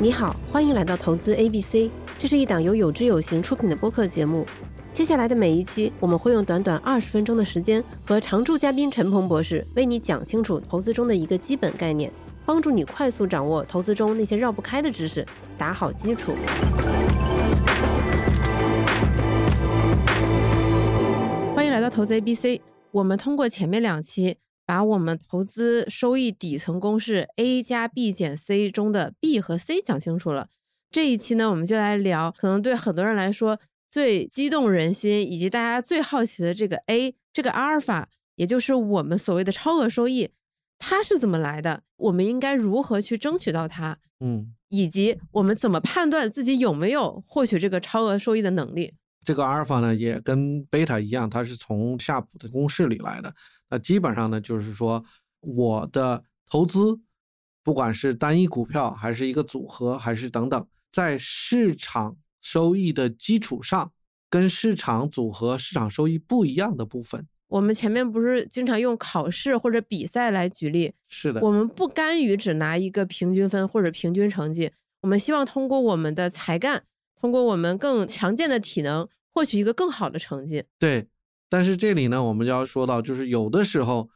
你好，欢迎来到投资 A B C，这是一档由有知有行出品的播客节目。接下来的每一期，我们会用短短二十分钟的时间，和常驻嘉宾陈鹏博士为你讲清楚投资中的一个基本概念，帮助你快速掌握投资中那些绕不开的知识，打好基础。欢迎来到投资 A B C。我们通过前面两期，把我们投资收益底层公式 A 加 B 减 C 中的 B 和 C 讲清楚了。这一期呢，我们就来聊可能对很多人来说最激动人心，以及大家最好奇的这个 A，这个阿尔法，也就是我们所谓的超额收益，它是怎么来的？我们应该如何去争取到它？嗯，以及我们怎么判断自己有没有获取这个超额收益的能力？这个阿尔法呢，也跟贝塔一样，它是从夏普的公式里来的。那基本上呢，就是说我的投资，不管是单一股票，还是一个组合，还是等等，在市场收益的基础上，跟市场组合市场收益不一样的部分。我们前面不是经常用考试或者比赛来举例？是的，我们不甘于只拿一个平均分或者平均成绩，我们希望通过我们的才干。通过我们更强健的体能获取一个更好的成绩。对，但是这里呢，我们就要说到，就是有的时候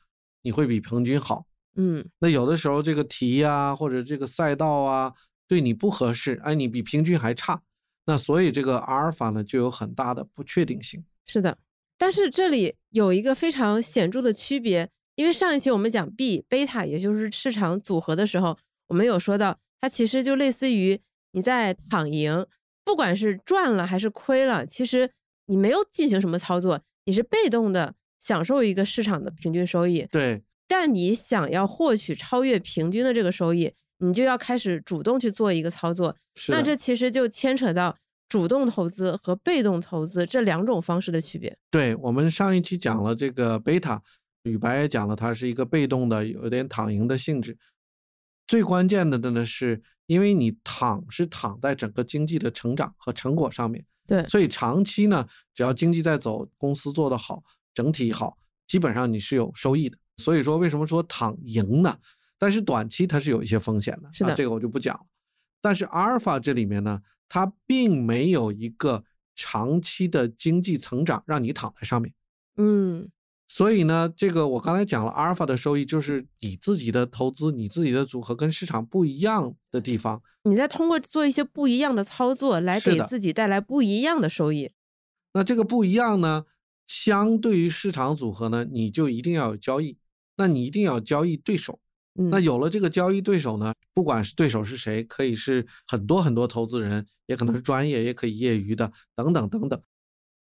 你会比平均好，嗯，那有的时候这个题呀或者这个赛道啊对你不合适，哎，你比平均还差，那所以这个阿尔法呢就有很大的不确定性。是的，但是这里有一个非常显著的区别，因为上一期我们讲 B 贝塔，也就是市场组合的时候，我们有说到，它其实就类似于你在躺赢。不管是赚了还是亏了，其实你没有进行什么操作，你是被动的享受一个市场的平均收益。对，但你想要获取超越平均的这个收益，你就要开始主动去做一个操作。那这其实就牵扯到主动投资和被动投资这两种方式的区别。对我们上一期讲了这个贝塔，宇白也讲了，它是一个被动的，有点躺赢的性质。最关键的的呢，是因为你躺是躺在整个经济的成长和成果上面，对，所以长期呢，只要经济在走，公司做得好，整体好，基本上你是有收益的。所以说，为什么说躺赢呢？但是短期它是有一些风险的，是的，这个我就不讲了。但是阿尔法这里面呢，它并没有一个长期的经济成长让你躺在上面，嗯。所以呢，这个我刚才讲了，阿尔法的收益就是你自己的投资，你自己的组合跟市场不一样的地方。你在通过做一些不一样的操作来给自己带来不一样的收益。那这个不一样呢，相对于市场组合呢，你就一定要有交易，那你一定要交易对手。那有了这个交易对手呢，不管是对手是谁，可以是很多很多投资人，也可能是专业，也可以业余的，等等等等。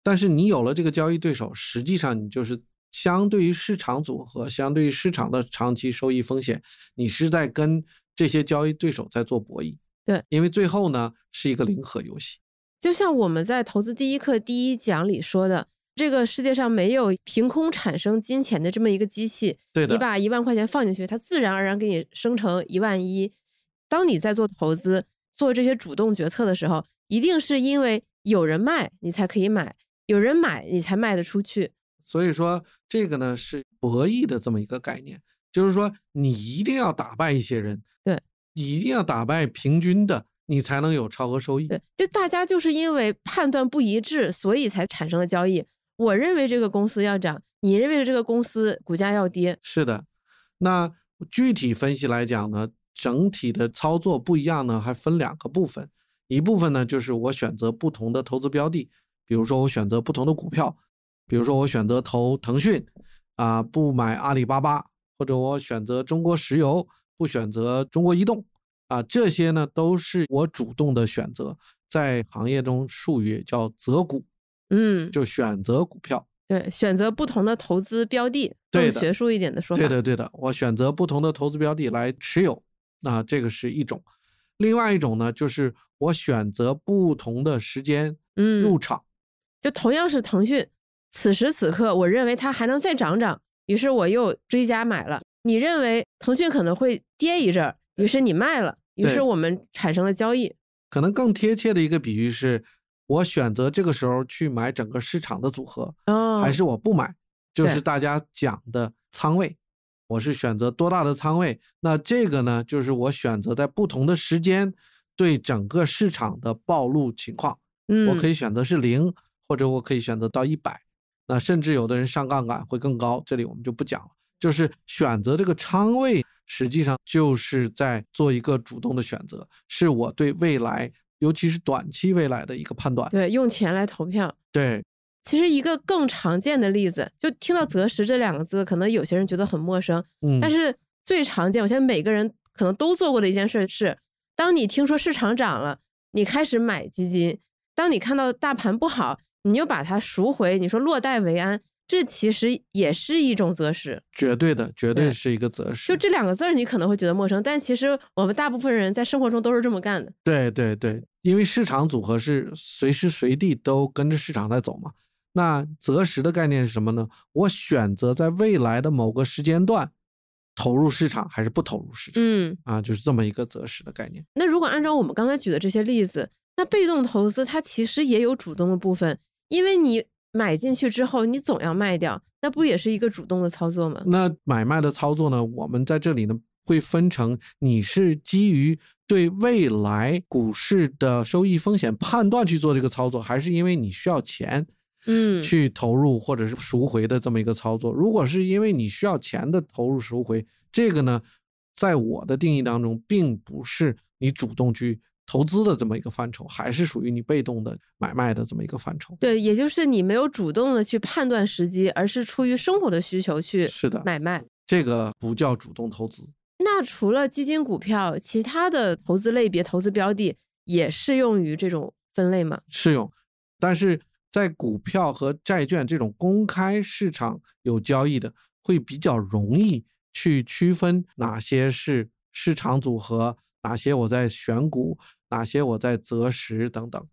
但是你有了这个交易对手，实际上你就是。相对于市场组合，相对于市场的长期收益风险，你是在跟这些交易对手在做博弈。对，因为最后呢是一个零和游戏。就像我们在投资第一课第一讲里说的，这个世界上没有凭空产生金钱的这么一个机器。对的。你把一万块钱放进去，它自然而然给你生成一万一。当你在做投资、做这些主动决策的时候，一定是因为有人卖你才可以买，有人买你才卖得出去。所以说，这个呢是博弈的这么一个概念，就是说你一定要打败一些人，对，你一定要打败平均的，你才能有超额收益。对，就大家就是因为判断不一致，所以才产生了交易。我认为这个公司要涨，你认为这个公司股价要跌。是的，那具体分析来讲呢，整体的操作不一样呢，还分两个部分，一部分呢就是我选择不同的投资标的，比如说我选择不同的股票。比如说，我选择投腾讯，啊，不买阿里巴巴，或者我选择中国石油，不选择中国移动，啊，这些呢都是我主动的选择，在行业中术语叫择股，嗯，就选择股票，对，选择不同的投资标的，更学术一点的说法，对的，对的，我选择不同的投资标的来持有，那这个是一种，另外一种呢，就是我选择不同的时间，嗯，入场，就同样是腾讯。此时此刻，我认为它还能再涨涨，于是我又追加买了。你认为腾讯可能会跌一阵儿，于是你卖了，于是我们产生了交易。可能更贴切的一个比喻是，我选择这个时候去买整个市场的组合，还是我不买，就是大家讲的仓位，我是选择多大的仓位。那这个呢，就是我选择在不同的时间对整个市场的暴露情况。嗯，我可以选择是零，或者我可以选择到一百。那甚至有的人上杠杆会更高，这里我们就不讲了。就是选择这个仓位，实际上就是在做一个主动的选择，是我对未来，尤其是短期未来的一个判断。对，用钱来投票。对，其实一个更常见的例子，就听到择时这两个字，可能有些人觉得很陌生。嗯，但是最常见，我现在每个人可能都做过的一件事是，当你听说市场涨了，你开始买基金；当你看到大盘不好，你就把它赎回。你说落袋为安。这其实也是一种择时，绝对的，绝对是一个择时。就这两个字儿，你可能会觉得陌生，但其实我们大部分人在生活中都是这么干的。对对对，因为市场组合是随时随地都跟着市场在走嘛。那择时的概念是什么呢？我选择在未来的某个时间段投入市场，还是不投入市场？嗯，啊，就是这么一个择时的概念。那如果按照我们刚才举的这些例子，那被动投资它其实也有主动的部分，因为你。买进去之后，你总要卖掉，那不也是一个主动的操作吗？那买卖的操作呢？我们在这里呢会分成，你是基于对未来股市的收益风险判断去做这个操作，还是因为你需要钱，嗯，去投入或者是赎回的这么一个操作？如果是因为你需要钱的投入赎回，这个呢，在我的定义当中，并不是你主动去。投资的这么一个范畴，还是属于你被动的买卖的这么一个范畴。对，也就是你没有主动的去判断时机，而是出于生活的需求去是的买卖。这个不叫主动投资。那除了基金、股票，其他的投资类别、投资标的也适用于这种分类吗？适用，但是在股票和债券这种公开市场有交易的，会比较容易去区分哪些是市场组合，哪些我在选股。哪些我在择时等等，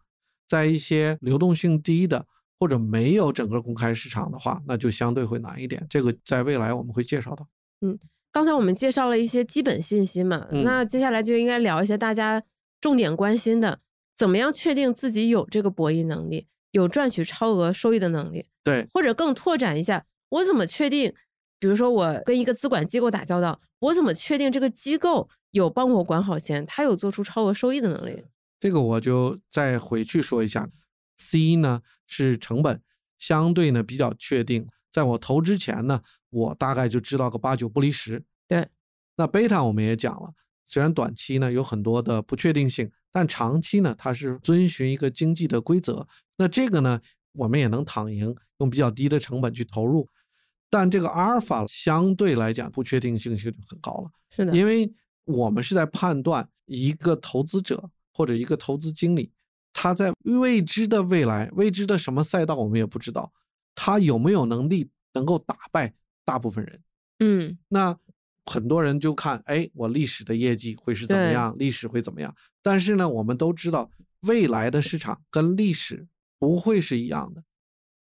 在一些流动性低的或者没有整个公开市场的话，那就相对会难一点。这个在未来我们会介绍到。嗯，刚才我们介绍了一些基本信息嘛，那接下来就应该聊一些大家重点关心的，怎么样确定自己有这个博弈能力，有赚取超额收益的能力？对，或者更拓展一下，我怎么确定？比如说我跟一个资管机构打交道，我怎么确定这个机构？有帮我管好钱，他有做出超额收益的能力。这个我就再回去说一下。C 呢是成本，相对呢比较确定。在我投之前呢，我大概就知道个八九不离十。对。那贝塔我们也讲了，虽然短期呢有很多的不确定性，但长期呢它是遵循一个经济的规则。那这个呢我们也能躺赢，用比较低的成本去投入。但这个阿尔法相对来讲不确定性就很高了。是的，因为。我们是在判断一个投资者或者一个投资经理，他在未知的未来、未知的什么赛道，我们也不知道，他有没有能力能够打败大部分人。嗯，那很多人就看，哎，我历史的业绩会是怎么样，历史会怎么样？但是呢，我们都知道，未来的市场跟历史不会是一样的，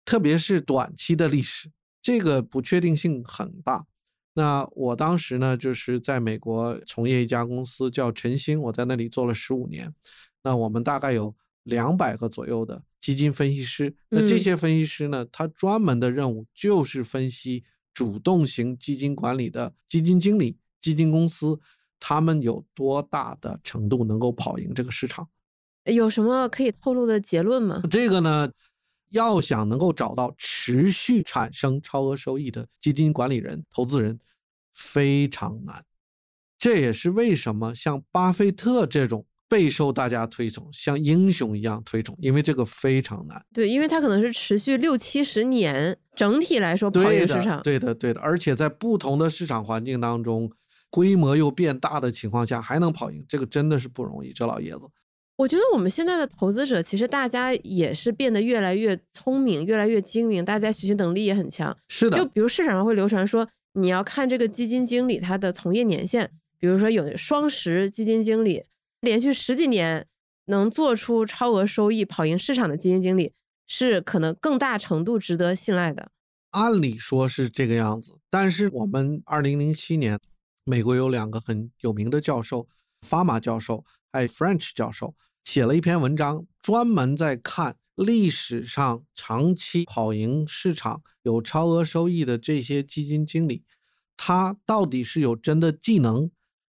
特别是短期的历史，这个不确定性很大。那我当时呢，就是在美国从业一家公司叫晨星，我在那里做了十五年。那我们大概有两百个左右的基金分析师。那这些分析师呢，他专门的任务就是分析主动型基金管理的基金经理、基金公司，他们有多大的程度能够跑赢这个市场？有什么可以透露的结论吗？这个呢，要想能够找到持续产生超额收益的基金管理人、投资人。非常难，这也是为什么像巴菲特这种备受大家推崇，像英雄一样推崇，因为这个非常难。对，因为他可能是持续六七十年，整体来说跑赢市场。对的，对的，而且在不同的市场环境当中，规模又变大的情况下，还能跑赢，这个真的是不容易。这老爷子，我觉得我们现在的投资者其实大家也是变得越来越聪明，越来越精明，大家学习能力也很强。是的，就比如市场上会流传说。你要看这个基金经理他的从业年限，比如说有双十基金经理，连续十几年能做出超额收益、跑赢市场的基金经理，是可能更大程度值得信赖的。按理说是这个样子，但是我们二零零七年，美国有两个很有名的教授，法马教授还有 French 教授，写了一篇文章，专门在看。历史上长期跑赢市场、有超额收益的这些基金经理，他到底是有真的技能，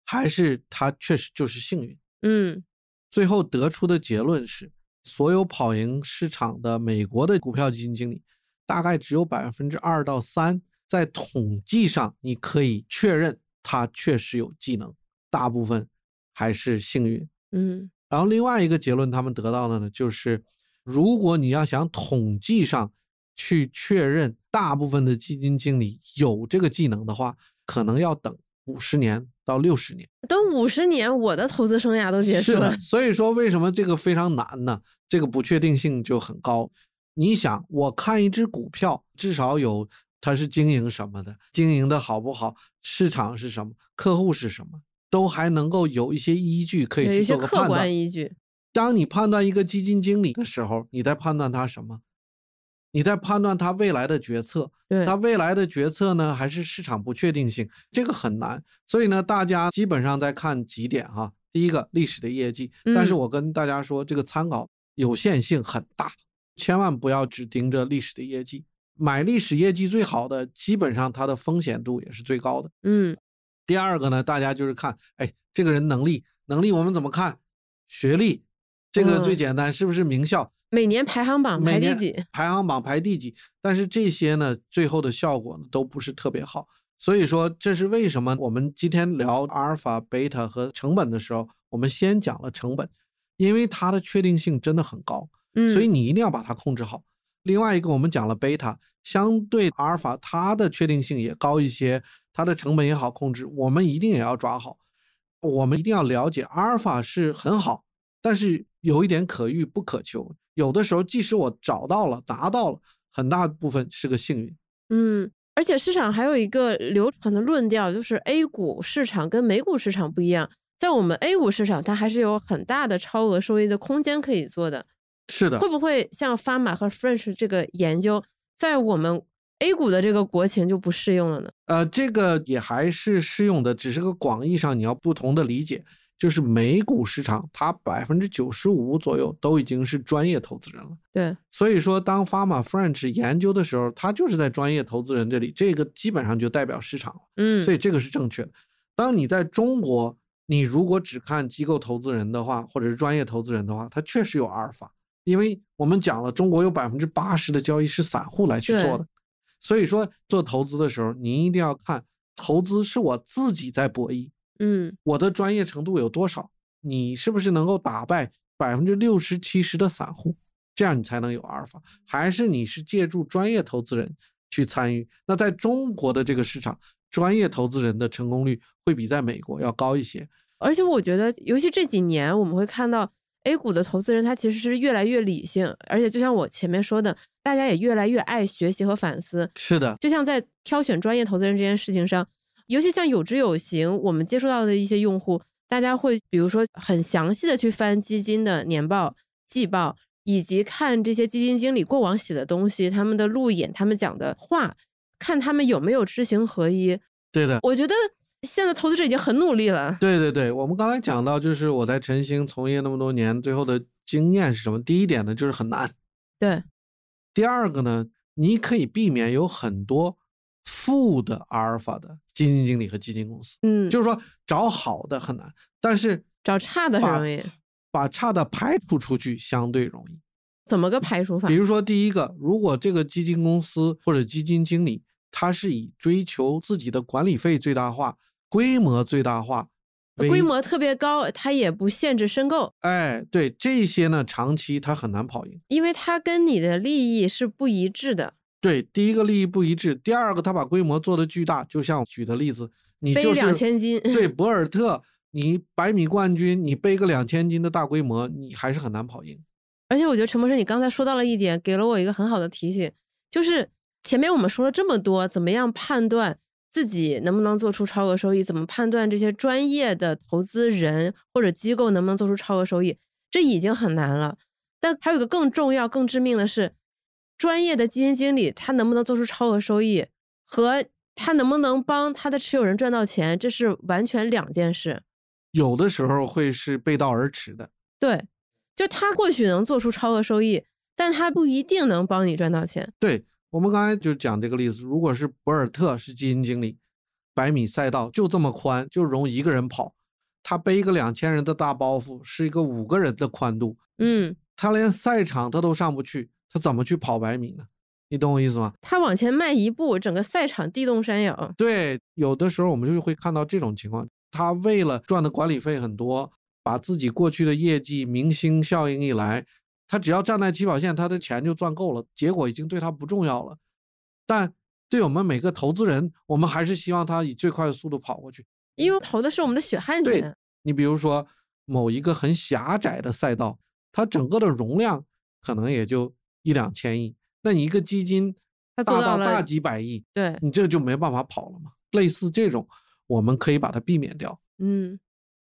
还是他确实就是幸运？嗯，最后得出的结论是，所有跑赢市场的美国的股票基金经理，大概只有百分之二到三，在统计上你可以确认他确实有技能，大部分还是幸运。嗯，然后另外一个结论他们得到的呢，就是如果你要想统计上去确认大部分的基金经理有这个技能的话，可能要等五十年。到六十年，等五十年，我的投资生涯都结束了。所以说，为什么这个非常难呢？这个不确定性就很高。你想，我看一只股票，至少有它是经营什么的，经营的好不好，市场是什么，客户是什么，都还能够有一些依据可以去做个判断。客观依据。当你判断一个基金经理的时候，你在判断他什么？你在判断他未来的决策，他未来的决策呢，还是市场不确定性？这个很难。所以呢，大家基本上在看几点哈。第一个，历史的业绩。但是我跟大家说，这个参考有限性很大，千万不要只盯着历史的业绩。买历史业绩最好的，基本上它的风险度也是最高的。嗯。第二个呢，大家就是看，哎，这个人能力，能力我们怎么看？学历，这个最简单，是不是名校？每年排行榜排第几？排行榜排第几？但是这些呢，最后的效果呢，都不是特别好。所以说，这是为什么我们今天聊阿尔法、贝塔和成本的时候，我们先讲了成本，因为它的确定性真的很高，嗯所以你一定要把它控制好。另外一个，我们讲了贝塔，相对阿尔法，它的确定性也高一些，它的成本也好控制，我们一定也要抓好。我们一定要了解，阿尔法是很好，但是有一点可遇不可求。有的时候，即使我找到了、达到了，很大部分是个幸运。嗯，而且市场还有一个流传的论调，就是 A 股市场跟美股市场不一样，在我们 A 股市场，它还是有很大的超额收益的空间可以做的。是的，会不会像 f a m a 和 French 这个研究，在我们 A 股的这个国情就不适用了呢？呃，这个也还是适用的，只是个广义上你要不同的理解。就是美股市场，它百分之九十五左右都已经是专业投资人了。对，所以说当 Pharma French 研究的时候，他就是在专业投资人这里，这个基本上就代表市场了。嗯，所以这个是正确的。当你在中国，你如果只看机构投资人的话，或者是专业投资人的话，它确实有阿尔法，因为我们讲了，中国有百分之八十的交易是散户来去做的。所以说做投资的时候，您一定要看投资是我自己在博弈。嗯，我的专业程度有多少？你是不是能够打败百分之六十、七十的散户？这样你才能有阿尔法。还是你是借助专业投资人去参与？那在中国的这个市场，专业投资人的成功率会比在美国要高一些。而且我觉得，尤其这几年，我们会看到 A 股的投资人他其实是越来越理性，而且就像我前面说的，大家也越来越爱学习和反思。是的，就像在挑选专业投资人这件事情上。尤其像有知有行，我们接触到的一些用户，大家会比如说很详细的去翻基金的年报、季报，以及看这些基金经理过往写的东西，他们的路演，他们讲的话，看他们有没有知行合一。对的，我觉得现在投资者已经很努力了。对对对，我们刚才讲到，就是我在晨星从业那么多年，最后的经验是什么？第一点呢，就是很难。对。第二个呢，你可以避免有很多。负的阿尔法的基金经理和基金公司，嗯，就是说找好的很难，但是找差的很容易，把差的排除出去相对容易。怎么个排除法？比如说，第一个，如果这个基金公司或者基金经理，他是以追求自己的管理费最大化、规模最大化，规模特别高，它也不限制申购。哎，对这些呢，长期它很难跑赢，因为它跟你的利益是不一致的。对，第一个利益不一致，第二个他把规模做的巨大，就像举的例子，你就是两千斤，对，博尔特，你百米冠军，你背个两千斤的大规模，你还是很难跑赢。而且我觉得陈博士，你刚才说到了一点，给了我一个很好的提醒，就是前面我们说了这么多，怎么样判断自己能不能做出超额收益，怎么判断这些专业的投资人或者机构能不能做出超额收益，这已经很难了。但还有一个更重要、更致命的是。专业的基金经理，他能不能做出超额收益，和他能不能帮他的持有人赚到钱，这是完全两件事。有的时候会是背道而驰的。对，就他或许能做出超额收益，但他不一定能帮你赚到钱。对我们刚才就讲这个例子，如果是博尔特是基金经理，百米赛道就这么宽，就容一个人跑，他背一个两千人的大包袱，是一个五个人的宽度，嗯，他连赛场他都上不去，他怎么去跑百米呢？你懂我意思吗？他往前迈一步，整个赛场地动山摇。对，有的时候我们就会看到这种情况，他为了赚的管理费很多，把自己过去的业绩、明星效应一来，他只要站在起跑线，他的钱就赚够了，结果已经对他不重要了。但对我们每个投资人，我们还是希望他以最快的速度跑过去，因为投的是我们的血汗钱。你比如说某一个很狭窄的赛道，它整个的容量可能也就一两千亿，那你一个基金大到大几百亿，对你这就没办法跑了嘛。类似这种，我们可以把它避免掉。嗯，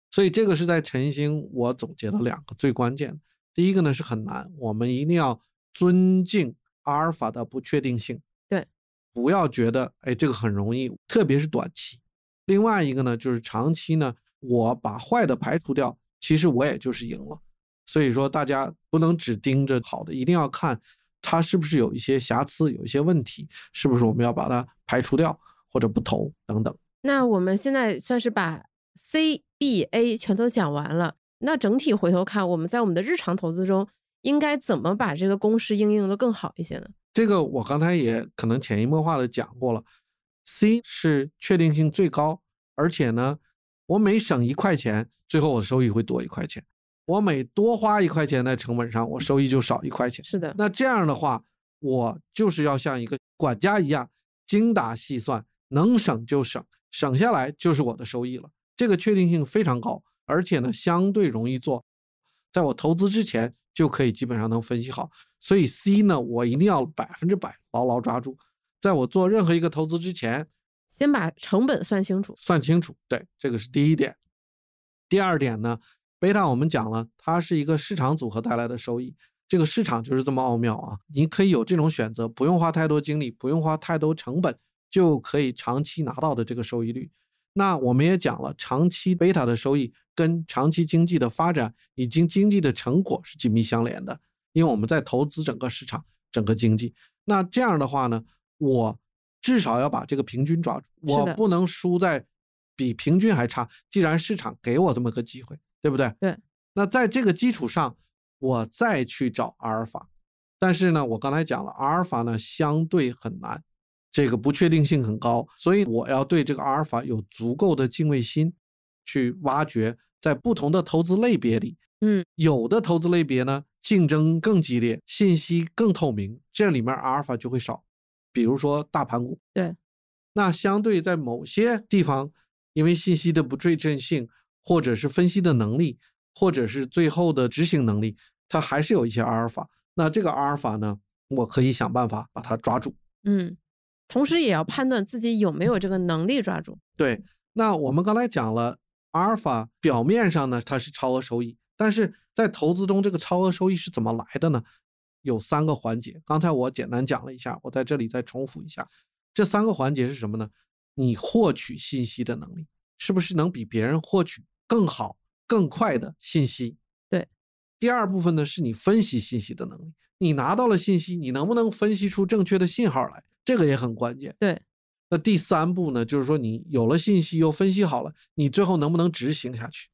所以这个是在晨星我总结的两个最关键的。第一个呢是很难，我们一定要尊敬阿尔法的不确定性。对不要觉得哎，这个很容易，特别是短期。另外一个呢，就是长期呢，我把坏的排除掉，其实我也就是赢了。所以说，大家不能只盯着好的，一定要看它是不是有一些瑕疵，有一些问题，是不是我们要把它排除掉或者不投等等。那我们现在算是把 C、B、A 全都讲完了。那整体回头看，我们在我们的日常投资中，应该怎么把这个公式应用的更好一些呢？这个我刚才也可能潜移默化的讲过了，C 是确定性最高，而且呢，我每省一块钱，最后我收益会多一块钱；我每多花一块钱在成本上，我收益就少一块钱。是的，那这样的话，我就是要像一个管家一样，精打细算，能省就省，省下来就是我的收益了。这个确定性非常高，而且呢，相对容易做，在我投资之前。就可以基本上能分析好，所以 C 呢，我一定要百分之百牢牢抓住。在我做任何一个投资之前，先把成本算清楚，算清楚。对，这个是第一点。第二点呢，贝塔我们讲了，它是一个市场组合带来的收益。这个市场就是这么奥妙啊！你可以有这种选择，不用花太多精力，不用花太多成本，就可以长期拿到的这个收益率。那我们也讲了，长期贝塔的收益。跟长期经济的发展以及经济的成果是紧密相连的，因为我们在投资整个市场、整个经济。那这样的话呢，我至少要把这个平均抓住，我不能输在比平均还差。既然市场给我这么个机会，对不对？对。那在这个基础上，我再去找阿尔法。但是呢，我刚才讲了，阿尔法呢相对很难，这个不确定性很高，所以我要对这个阿尔法有足够的敬畏心，去挖掘。在不同的投资类别里，嗯，有的投资类别呢竞争更激烈，信息更透明，这里面阿尔法就会少。比如说大盘股，对，那相对在某些地方，因为信息的不对称性，或者是分析的能力，或者是最后的执行能力，它还是有一些阿尔法。那这个阿尔法呢，我可以想办法把它抓住。嗯，同时也要判断自己有没有这个能力抓住。对，那我们刚才讲了。阿尔法表面上呢，它是超额收益，但是在投资中，这个超额收益是怎么来的呢？有三个环节。刚才我简单讲了一下，我在这里再重复一下，这三个环节是什么呢？你获取信息的能力，是不是能比别人获取更好、更快的信息？对。第二部分呢，是你分析信息的能力，你拿到了信息，你能不能分析出正确的信号来？这个也很关键。对。那第三步呢，就是说你有了信息又分析好了，你最后能不能执行下去？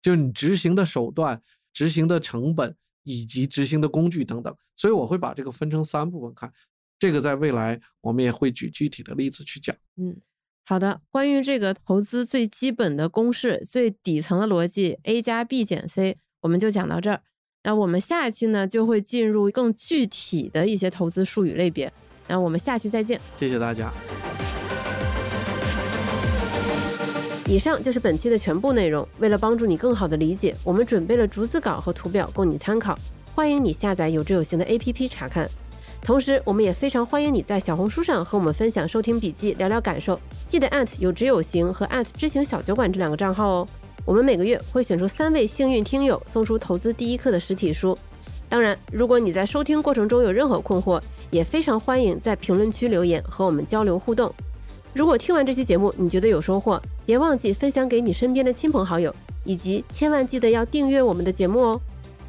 就是你执行的手段、执行的成本以及执行的工具等等。所以我会把这个分成三部分看，这个在未来我们也会举具体的例子去讲。嗯，好的。关于这个投资最基本的公式、最底层的逻辑 A 加 B 减 C，我们就讲到这儿。那我们下一期呢，就会进入更具体的一些投资术语类别。那我们下期再见，谢谢大家。以上就是本期的全部内容。为了帮助你更好的理解，我们准备了逐字稿和图表供你参考。欢迎你下载有知有行的 APP 查看。同时，我们也非常欢迎你在小红书上和我们分享收听笔记，聊聊感受。记得有知有行和知行小酒馆这两个账号哦。我们每个月会选出三位幸运听友，送出投资第一课的实体书。当然，如果你在收听过程中有任何困惑，也非常欢迎在评论区留言和我们交流互动。如果听完这期节目你觉得有收获，别忘记分享给你身边的亲朋好友，以及千万记得要订阅我们的节目哦。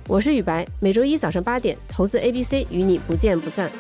我是雨白，每周一早上八点，投资 ABC 与你不见不散。